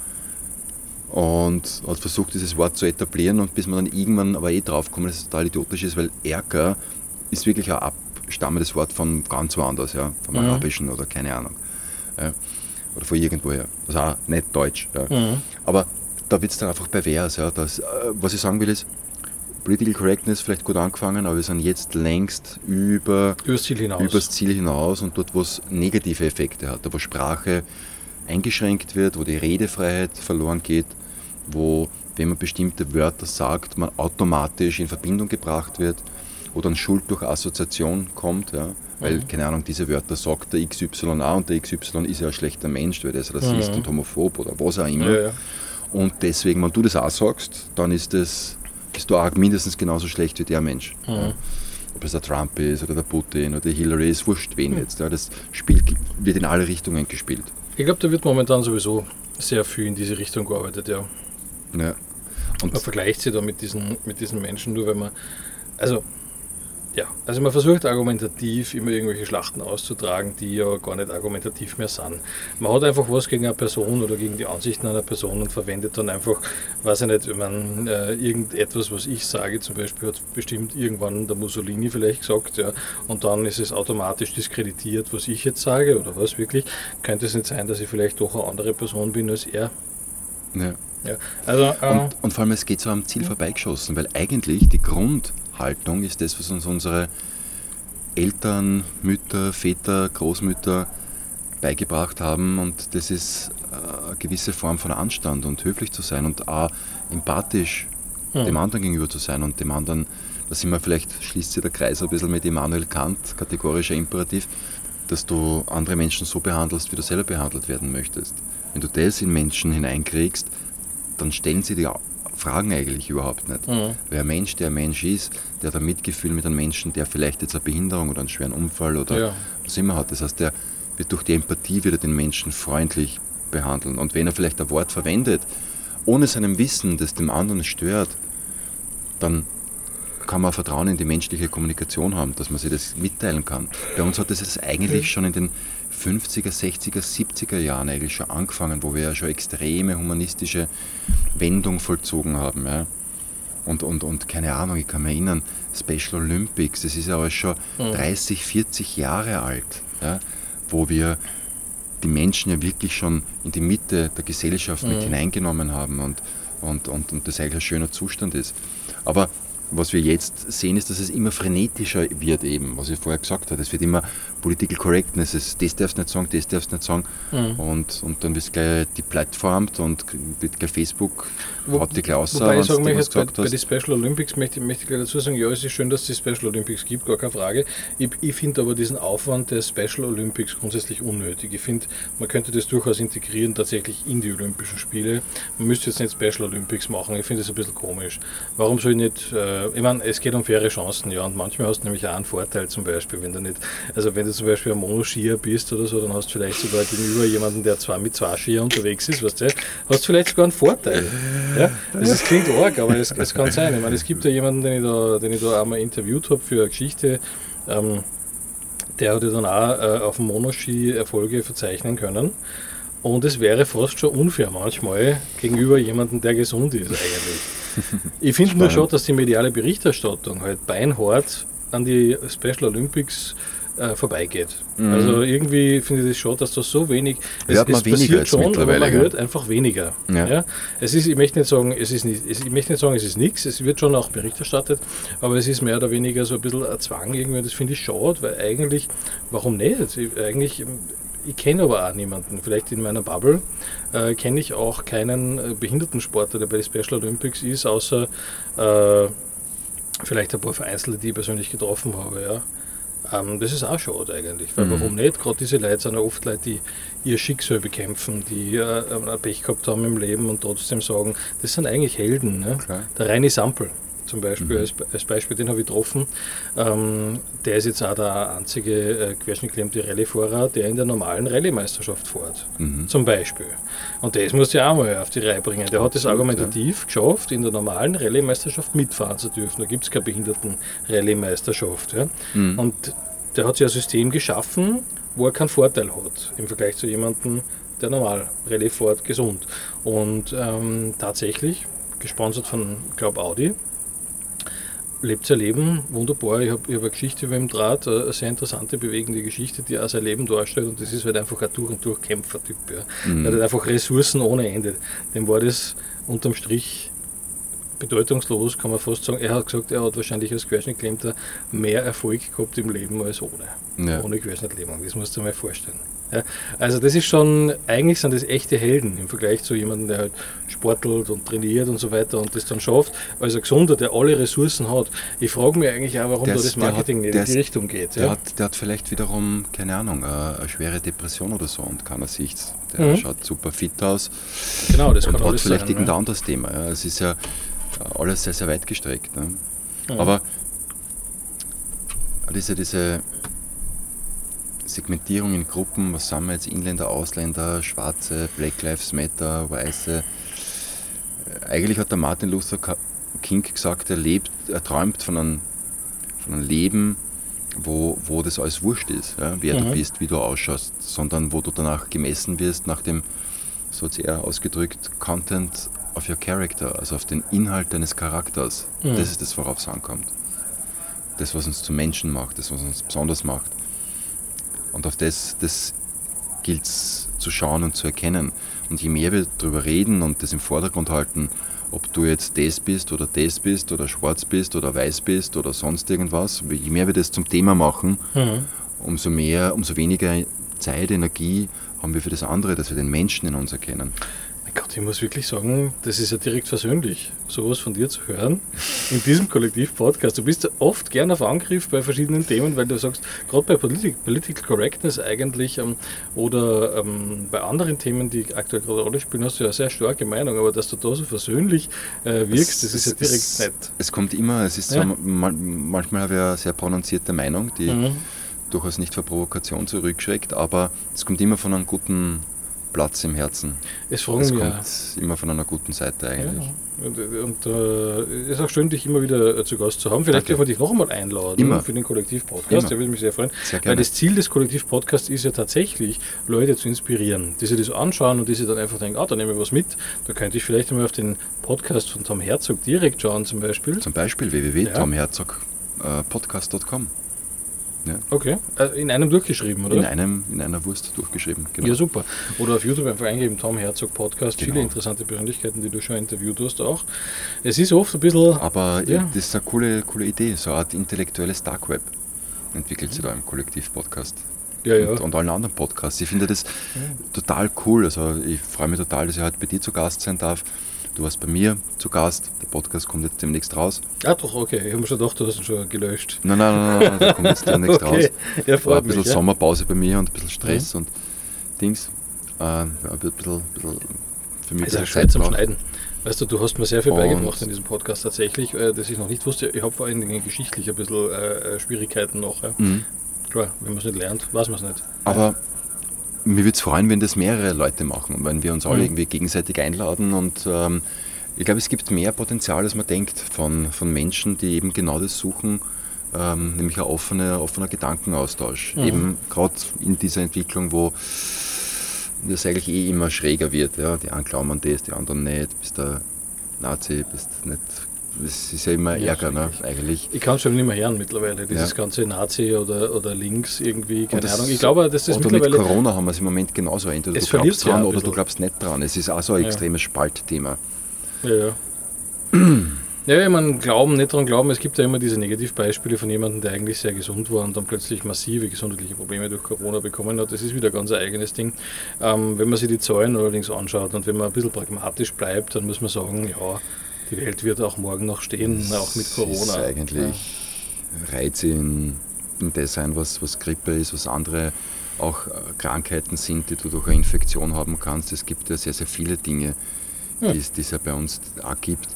Und hat versucht, dieses Wort zu etablieren und bis man dann irgendwann aber eh draufkommen, dass es total idiotisch ist, weil Erker ist wirklich ein abstammendes Wort von ganz woanders, ja, vom mhm. Arabischen oder keine Ahnung. Ja? Oder von irgendwoher. Also auch nicht Deutsch. Ja. Mhm. Aber da wird es dann einfach pervers. Ja, dass, äh, was ich sagen will ist, Political Correctness vielleicht gut angefangen, aber wir sind jetzt längst über, übers, Ziel hinaus. übers Ziel hinaus und dort, wo es negative Effekte hat, wo Sprache eingeschränkt wird, wo die Redefreiheit verloren geht, wo, wenn man bestimmte Wörter sagt, man automatisch in Verbindung gebracht wird, wo dann Schuld durch Assoziation kommt, ja, weil, mhm. keine Ahnung, diese Wörter sagt der XY auch und der XY ist ja ein schlechter Mensch, weil der ist Rassist mhm. und homophob oder was auch immer. Ja, ja. Und deswegen, wenn du das auch sagst, dann ist das bist du auch mindestens genauso schlecht wie der Mensch. Mhm. Ja. Ob es der Trump ist oder der Putin oder die Hillary, ist wurscht wen mhm. jetzt. Ja. Das Spiel wird in alle Richtungen gespielt. Ich glaube, da wird momentan sowieso sehr viel in diese Richtung gearbeitet, ja. ja. Und man vergleicht sich da mit diesen, mit diesen Menschen nur, wenn man. Also, ja, also man versucht argumentativ immer irgendwelche Schlachten auszutragen, die ja gar nicht argumentativ mehr sind. Man hat einfach was gegen eine Person oder gegen die Ansichten einer Person und verwendet dann einfach, weiß ich nicht, wenn man äh, irgendetwas, was ich sage, zum Beispiel hat bestimmt irgendwann der Mussolini vielleicht gesagt, ja, und dann ist es automatisch diskreditiert, was ich jetzt sage oder was wirklich. Könnte es nicht sein, dass ich vielleicht doch eine andere Person bin als er? Ja. ja. Also, äh, und, und, vor allem, es geht so am Ziel ja. vorbeigeschossen, weil eigentlich die Grund Haltung ist das, was uns unsere Eltern, Mütter, Väter, Großmütter beigebracht haben und das ist äh, eine gewisse Form von Anstand und höflich zu sein und auch empathisch ja. dem anderen gegenüber zu sein und dem anderen, da sind wir vielleicht, schließt sich der Kreis ein bisschen mit Immanuel Kant, kategorischer Imperativ, dass du andere Menschen so behandelst, wie du selber behandelt werden möchtest. Wenn du das in Menschen hineinkriegst, dann stellen sie dir fragen eigentlich überhaupt nicht. Mhm. Ein Mensch, der ein Mensch ist, der hat ein Mitgefühl mit einem Menschen, der vielleicht jetzt eine Behinderung oder einen schweren Unfall oder ja. was immer hat. Das heißt, der wird durch die Empathie wieder den Menschen freundlich behandeln. Und wenn er vielleicht ein Wort verwendet, ohne seinem Wissen, das dem anderen stört, dann kann man Vertrauen in die menschliche Kommunikation haben, dass man sich das mitteilen kann. Bei uns hat das eigentlich schon in den 50er, 60er, 70er Jahren eigentlich schon angefangen, wo wir ja schon extreme humanistische Wendung vollzogen haben. Ja. Und, und, und keine Ahnung, ich kann mich erinnern, Special Olympics, das ist ja alles schon mhm. 30, 40 Jahre alt, ja, wo wir die Menschen ja wirklich schon in die Mitte der Gesellschaft mhm. mit hineingenommen haben und, und, und, und das eigentlich ein schöner Zustand ist. Aber was wir jetzt sehen, ist, dass es immer frenetischer wird eben, was ich vorher gesagt habe. Es wird immer Political Correctness, es, das darfst du nicht sagen, das darfst du nicht sagen. Mhm. Und, und dann wird gleich die Plattformt und wird gleich Facebook, Wo, haut die gleich raus. Wobei ich sagen möchte, bei, bei den Special Olympics möchte, möchte ich gleich dazu sagen, ja, es ist schön, dass es die Special Olympics gibt, gar keine Frage. Ich, ich finde aber diesen Aufwand der Special Olympics grundsätzlich unnötig. Ich finde, man könnte das durchaus integrieren tatsächlich in die Olympischen Spiele. Man müsste jetzt nicht Special Olympics machen, ich finde das ein bisschen komisch. Warum soll ich nicht... Äh, ich meine, es geht um faire Chancen, ja, und manchmal hast du nämlich auch einen Vorteil zum Beispiel, wenn du nicht, also wenn du zum Beispiel ein Monoskier bist oder so, dann hast du vielleicht sogar gegenüber jemanden, der zwar mit zwei Skier unterwegs ist, weißt du, hast du vielleicht sogar einen Vorteil. Ja? Das ist, klingt arg, aber es, es kann sein. Ich meine, es gibt ja jemanden, den ich da, den ich da einmal interviewt habe für eine Geschichte, ähm, der hat ja dann auch äh, auf dem Monoski Erfolge verzeichnen können. Und es wäre fast schon unfair manchmal gegenüber jemandem, der gesund ist eigentlich. Ich finde nur schon, dass die mediale Berichterstattung halt beinhart an die Special Olympics äh, vorbeigeht. Mhm. Also irgendwie finde ich das schon, dass das so wenig. Es, hört man es weniger passiert schon, aber man hört einfach weniger. Ja. ja. Es ist, ich möchte nicht sagen, es ist nicht, ich möchte nicht sagen, es ist nichts. Es wird schon auch Bericht erstattet, aber es ist mehr oder weniger so ein bisschen ein Zwang irgendwie. Das finde ich schade, weil eigentlich, warum nicht? Eigentlich ich kenne aber auch niemanden, vielleicht in meiner Bubble, äh, kenne ich auch keinen äh, Behindertensportler, der bei den Special Olympics ist, außer äh, vielleicht ein paar Vereinzelte, die ich persönlich getroffen habe. Ja. Ähm, das ist auch schade eigentlich, weil mhm. warum nicht? Gerade diese Leute sind ja oft Leute, die ihr Schicksal bekämpfen, die äh, ein Pech gehabt haben im Leben und trotzdem sagen, das sind eigentlich Helden. Ne? Der reine Sampel zum Beispiel mhm. als, als, Beispiel, den habe ich getroffen. Ähm, der ist jetzt auch der einzige äh, querschnittgelähmte Rallye-Fahrer, der in der normalen Rallye-Meisterschaft fährt. Mhm. Zum Beispiel. Und das muss ja auch mal auf die Reihe bringen. Der hat es argumentativ ja. geschafft, in der normalen Rallye-Meisterschaft mitfahren zu dürfen. Da gibt es keine Behinderten-Rallye-Meisterschaft. Ja? Mhm. Und der hat sich ein System geschaffen, wo er keinen Vorteil hat im Vergleich zu jemandem, der normal Rallye fährt, gesund. Und ähm, tatsächlich, gesponsert von, glaube Audi, lebt sein Leben wunderbar. Ich habe hab eine Geschichte über ihm Draht, eine sehr interessante, bewegende Geschichte, die auch sein Leben darstellt. Und das ist halt einfach ein durch und durch Kämpfertyp. Ja. Mhm. Er hat einfach Ressourcen ohne Ende. Dem war das unterm Strich bedeutungslos, kann man fast sagen. Er hat gesagt, er hat wahrscheinlich als Querschnittgelähmter mehr Erfolg gehabt im Leben als ohne. Ja. Ohne Querschnittlähmung. Das musst du dir mal vorstellen. Ja, also das ist schon, eigentlich sind das echte Helden im Vergleich zu jemandem, der halt sportelt und trainiert und so weiter und das dann schafft, als ein Gesunder, der alle Ressourcen hat. Ich frage mich eigentlich auch, warum der da das Marketing hat, nicht in die Richtung geht. Der, ja? hat, der hat vielleicht wiederum, keine Ahnung, eine, schwere Depression oder so und keiner sieht Der mhm. schaut super fit aus. Genau, das und kann hat alles vielleicht sein, irgendein ja. anderes Thema. Ja. Es ist ja alles sehr, sehr weit gestreckt. Ne? Mhm. Aber diese, diese Segmentierung in Gruppen, was sind wir jetzt, Inländer, Ausländer, Schwarze, Black Lives Matter, Weiße. Äh, eigentlich hat der Martin Luther King gesagt, er lebt, er träumt von einem, von einem Leben, wo, wo das alles wurscht ist, ja, wer mhm. du bist, wie du ausschaust, sondern wo du danach gemessen wirst nach dem, so hat er ausgedrückt, Content of your character, also auf den Inhalt deines Charakters. Mhm. Das ist das, worauf es ankommt. Das, was uns zu Menschen macht, das, was uns besonders macht. Und auf das, das gilt es zu schauen und zu erkennen. Und je mehr wir darüber reden und das im Vordergrund halten, ob du jetzt das bist oder das bist oder schwarz bist oder weiß bist oder sonst irgendwas, je mehr wir das zum Thema machen, mhm. umso mehr, umso weniger Zeit, Energie haben wir für das andere, dass wir den Menschen in uns erkennen. Gott, ich muss wirklich sagen, das ist ja direkt versöhnlich, sowas von dir zu hören in diesem Kollektiv-Podcast. Du bist oft gern auf Angriff bei verschiedenen Themen, weil du sagst, gerade bei Politik, Political Correctness eigentlich ähm, oder ähm, bei anderen Themen, die aktuell gerade Rolle spielen, hast du ja eine sehr starke Meinung, aber dass du da so versöhnlich äh, wirkst, es, das ist ja direkt es, nett. Es kommt immer, es ist ja. so, manchmal habe ich eine sehr prononcierte Meinung, die mhm. durchaus nicht vor Provokation zurückschreckt, aber es kommt immer von einem guten Platz im Herzen. Es fragen es kommt ja. immer von einer guten Seite eigentlich. Ja. Und, und äh, ist auch schön, dich immer wieder äh, zu Gast zu haben. Vielleicht dürfen wir dich noch einmal einladen immer. für den Kollektiv-Podcast. Der würde mich sehr freuen. Sehr Weil das Ziel des Kollektiv-Podcasts ist ja tatsächlich, Leute zu inspirieren, die sich das anschauen und die sich dann einfach denken, ah, da nehme ich was mit. Da könnte ich vielleicht einmal auf den Podcast von Tom Herzog direkt schauen zum Beispiel. Zum Beispiel www.tomherzogpodcast.com. Ja. Okay, äh, in einem durchgeschrieben, oder? In, einem, in einer Wurst durchgeschrieben, genau. Ja, super. Oder auf YouTube einfach eingeben, Tom Herzog Podcast, genau. viele interessante Persönlichkeiten, die du schon interviewt hast auch. Es ist oft ein bisschen... Aber ja. das ist eine coole, coole Idee, so eine Art intellektuelles Dark Web entwickelt sich da im Kollektiv-Podcast. Ja, ja. Und, und, allen anderen Podcasts. Ich finde das ja. total cool. Also ich freue mich total, dass ich heute bei dir zu Gast sein darf. Du warst bei mir zu Gast. Der Podcast kommt jetzt demnächst raus. Ah, doch, okay. Ich habe mir schon gedacht, du hast ihn schon gelöscht. Nein, nein, nein, nein, der kommt jetzt demnächst okay. raus. Ja, War ein bisschen mich, Sommerpause bei mir und ein bisschen Stress mhm. und Dings. Äh, ja, ein bisschen, bisschen für mich. Also Zeit zum Schneiden. Weißt du, du hast mir sehr viel und beigebracht in diesem Podcast tatsächlich, äh, das ich noch nicht wusste. Ich habe vor allen Dingen geschichtlich ein bisschen äh, äh Schwierigkeiten noch. Ja. Mhm. Klar, wenn man es nicht lernt, weiß man es nicht. Aber mir würde es freuen, wenn das mehrere Leute machen und wenn wir uns alle mhm. irgendwie gegenseitig einladen und ähm, ich glaube, es gibt mehr Potenzial, als man denkt, von, von Menschen, die eben genau das suchen, ähm, nämlich ein offener, offener Gedankenaustausch. Mhm. Eben gerade in dieser Entwicklung, wo das eigentlich eh immer schräger wird. Ja? Die einen glauben an das, die anderen nicht, bist der Nazi, bist nicht das ist ja immer ja, Ärger, ne, eigentlich. Ich kann es schon nicht mehr hören mittlerweile, dieses ja. ganze Nazi oder, oder links irgendwie, keine das, Ahnung. Ich glaube, dass das oder mittlerweile... mit Corona haben wir es im Moment genauso. Entweder du glaubst dran oder du glaubst nicht dran. Es ist auch so ein extremes Spaltthema. Ja, ja. Ja, ich meine, glauben, nicht dran glauben, es gibt ja immer diese Negativbeispiele von jemandem, der eigentlich sehr gesund war und dann plötzlich massive gesundheitliche Probleme durch Corona bekommen hat. Das ist wieder ganz ein eigenes Ding. Ähm, wenn man sich die Zahlen allerdings anschaut und wenn man ein bisschen pragmatisch bleibt, dann muss man sagen, ja, die Welt wird auch morgen noch stehen, das auch mit Corona. Ist eigentlich ja. Reize in, in das sein, was, was Grippe ist, was andere auch äh, Krankheiten sind, die du durch eine Infektion haben kannst. Es gibt ja sehr, sehr viele Dinge, ja. die, es ja bei uns auch gibt.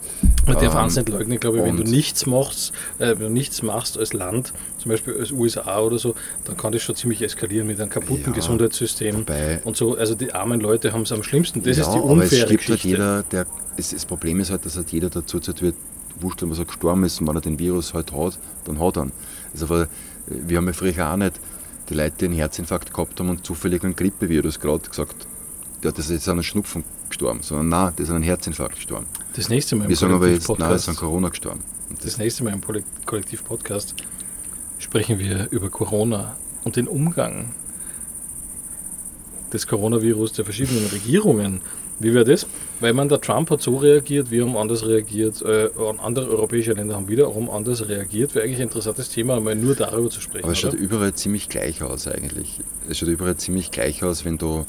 Man darf eins nicht leugnen, glaube ich, wenn du nichts machst, äh, wenn du nichts machst als Land, zum Beispiel als USA oder so, dann kann das schon ziemlich eskalieren mit einem kaputten ja, Gesundheitssystem und so. Also die armen Leute haben es am schlimmsten. Das ja, ist die unfaire aber es halt Geschichte. Halt jeder, der, das, das, Problem ist halt, dass halt jeder dazu wird, wurscht, wenn er gestorben ist und wenn er den Virus halt hat, dann hat er ihn. Also, aber wir haben ja früher auch nicht die Leute, die einen Herzinfarkt gehabt haben und zufällig einen Grippevirus gerade gesagt, ja, das ist einem Schnupfen gestorben, sondern nein, das ist an Herzinfarkt gestorben. Das nächste Mal im Wir sagen aber jetzt, nein, das ist an Corona gestorben. Das, das nächste Mal im Kollektiv-Podcast sprechen wir über Corona und den Umgang des Coronavirus der verschiedenen Regierungen. Wie wäre das? Weil man der Trump hat so reagiert, wir haben anders reagiert, äh, andere europäische Länder haben wiederum anders reagiert. Wäre eigentlich ein interessantes Thema, mal nur darüber zu sprechen. Aber es schaut überall ziemlich gleich aus eigentlich. Es schaut überall ziemlich gleich aus, wenn du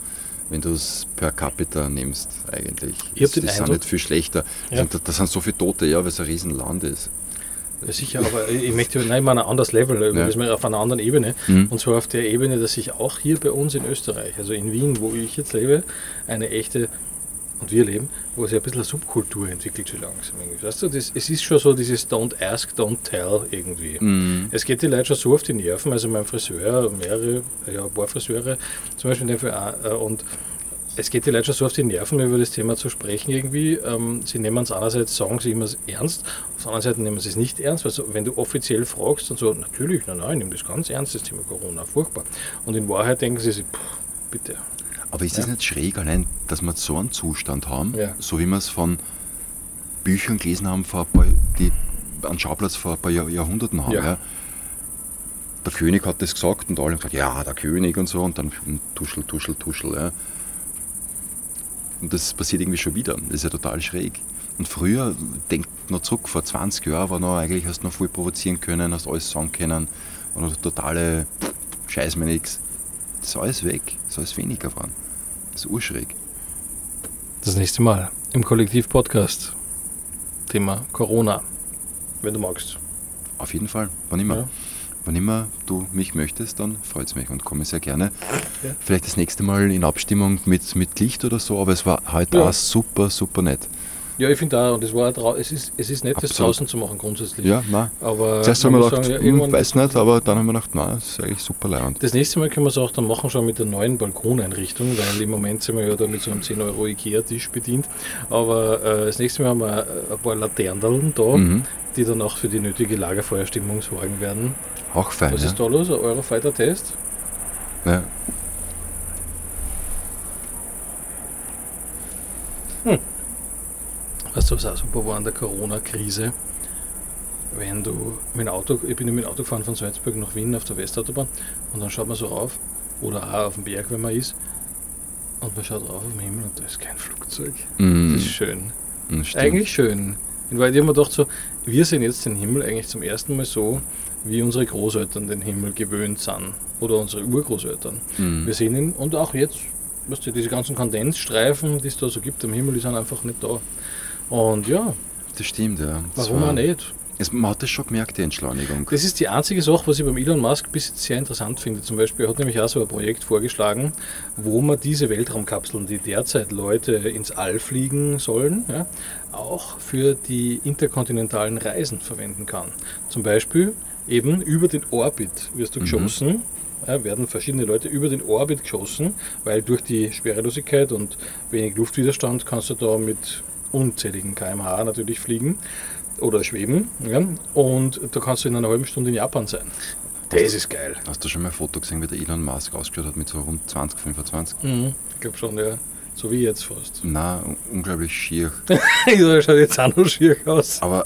wenn du es per capita nimmst, eigentlich. Ich das, den das sind nicht viel schlechter. Ja. Da, das sind so viele Tote, ja, weil es ein Riesenland ist. Ja, sicher, aber ich möchte nein, mal ein anderes Level, ja. auf einer anderen Ebene. Mhm. Und zwar auf der Ebene, dass sich auch hier bei uns in Österreich, also in Wien, wo ich jetzt lebe, eine echte und wir leben, wo sich ein bisschen eine Subkultur entwickelt schon langsam. Weißt du, das, es ist schon so dieses Don't ask, don't tell irgendwie. Mm. Es geht die Leute schon so auf die Nerven, also mein Friseur, mehrere, ja, ein paar Friseure zum Beispiel in dem Fall auch, äh, und es geht die Leute schon so auf die Nerven, über das Thema zu sprechen irgendwie. Ähm, sie nehmen es einerseits, sagen sie immer ernst, auf der anderen Seite nehmen sie es nicht ernst, weil so, wenn du offiziell fragst, dann so, natürlich, nein, nein, ich nehme das ganz ernst, das Thema Corona, furchtbar. Und in Wahrheit denken sie sich, bitte, aber ist ja. das nicht schräg allein, dass wir so einen Zustand haben, ja. so wie wir es von Büchern gelesen haben, vor paar, die einen Schauplatz vor ein paar Jahr, Jahrhunderten haben? Ja. Der König hat das gesagt und alle haben gesagt, ja, der König und so und dann tuschel, tuschel, tuschel. Ja. Und das passiert irgendwie schon wieder. Das ist ja total schräg. Und früher, denkt noch zurück, vor 20 Jahren war noch eigentlich, hast du noch viel provozieren können, hast alles sagen können, war noch totale Scheiß mir nichts. Das ist alles weg, das ist alles weniger geworden. Das ist urschräg. Das nächste Mal im Kollektiv-Podcast. Thema Corona. Wenn du magst. Auf jeden Fall, wann immer. Ja. Wann immer du mich möchtest, dann freut es mich und komme sehr gerne. Ja. Vielleicht das nächste Mal in Abstimmung mit, mit Licht oder so, aber es war heute Ja. auch super, super nett. Ja, ich finde auch, und es, war auch es, ist, es ist nett, das Absolut. draußen zu machen grundsätzlich. Ja, nein. Aber Zuerst haben wir gedacht, sagen, ja, hm, irgendwann- weiß nicht, aber dann haben wir gedacht, nein, das ist eigentlich super leibend. Das nächste Mal können wir es auch dann machen, schon mit der neuen Balkoneinrichtung, weil im Moment sind wir ja da mit so einem 10 Euro Ikea-Tisch bedient. Aber äh, das nächste Mal haben wir äh, ein paar Laterneln da, Mhm. die dann auch für die nötige Lagerfeuerstimmung sorgen werden. Auch fein, Was ja. ist da los? Ein Eurofighter-Test? ja. Weißt du, was auch super war an der Corona-Krise? Wenn du mit dem Auto, ich bin mit dem Auto gefahren von Salzburg nach Wien auf der Westautobahn und dann schaut man so rauf, oder auch auf den Berg, wenn man ist, und man schaut rauf auf den Himmel und da ist kein Flugzeug. Mhm. Das ist schön. Stimmt. Eigentlich schön. In Wahrheit, ich habe mir gedacht, so, wir sehen jetzt den Himmel eigentlich zum ersten Mal so, wie unsere Großeltern den Himmel gewöhnt sind. Oder unsere Urgroßeltern. Mhm. Wir sehen ihn und auch jetzt, weißt du, diese ganzen Kondensstreifen, die es da so gibt am Himmel, die sind einfach nicht da. Und ja, Das stimmt, ja. Das warum war- auch nicht? Es, man hat das schon gemerkt, die Entschleunigung. Das ist die einzige Sache, was ich beim Elon Musk bis jetzt sehr interessant finde. Zum Beispiel, er hat nämlich auch so ein Projekt vorgeschlagen, wo man diese Weltraumkapseln, die derzeit Leute ins All fliegen sollen, ja, auch für die interkontinentalen Reisen verwenden kann. Zum Beispiel eben über den Orbit wirst du Mhm. geschossen. Ja, werden verschiedene Leute über den Orbit geschossen, weil durch die Schwerelosigkeit und wenig Luftwiderstand kannst du da mit unzähligen kmh natürlich fliegen oder schweben. Ja? Und da kannst du in einer halben Stunde in Japan sein. Das ist geil. Hast du schon mal ein Foto gesehen, wie der Elon Musk ausgeschaut hat mit so rund 20, 25? Mhm. Ich glaube schon, ja. So wie jetzt fast. Na, un- unglaublich schier. das schaut jetzt auch noch schier aus. Aber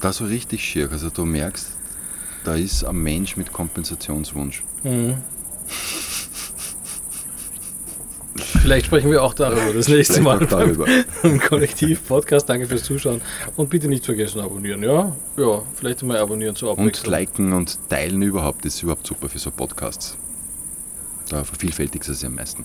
da so richtig schier. Also du merkst, da ist ein Mensch mit Kompensationswunsch. Mhm. Vielleicht sprechen wir auch darüber das nächste Mal darüber. im Kollektiv-Podcast. Danke fürs Zuschauen und bitte nicht vergessen abonnieren, ja? Ja, vielleicht mal abonnieren zur Abwechslung. Und liken und teilen überhaupt, das ist überhaupt super für so Podcasts. Da vervielfältigt es sich am meisten.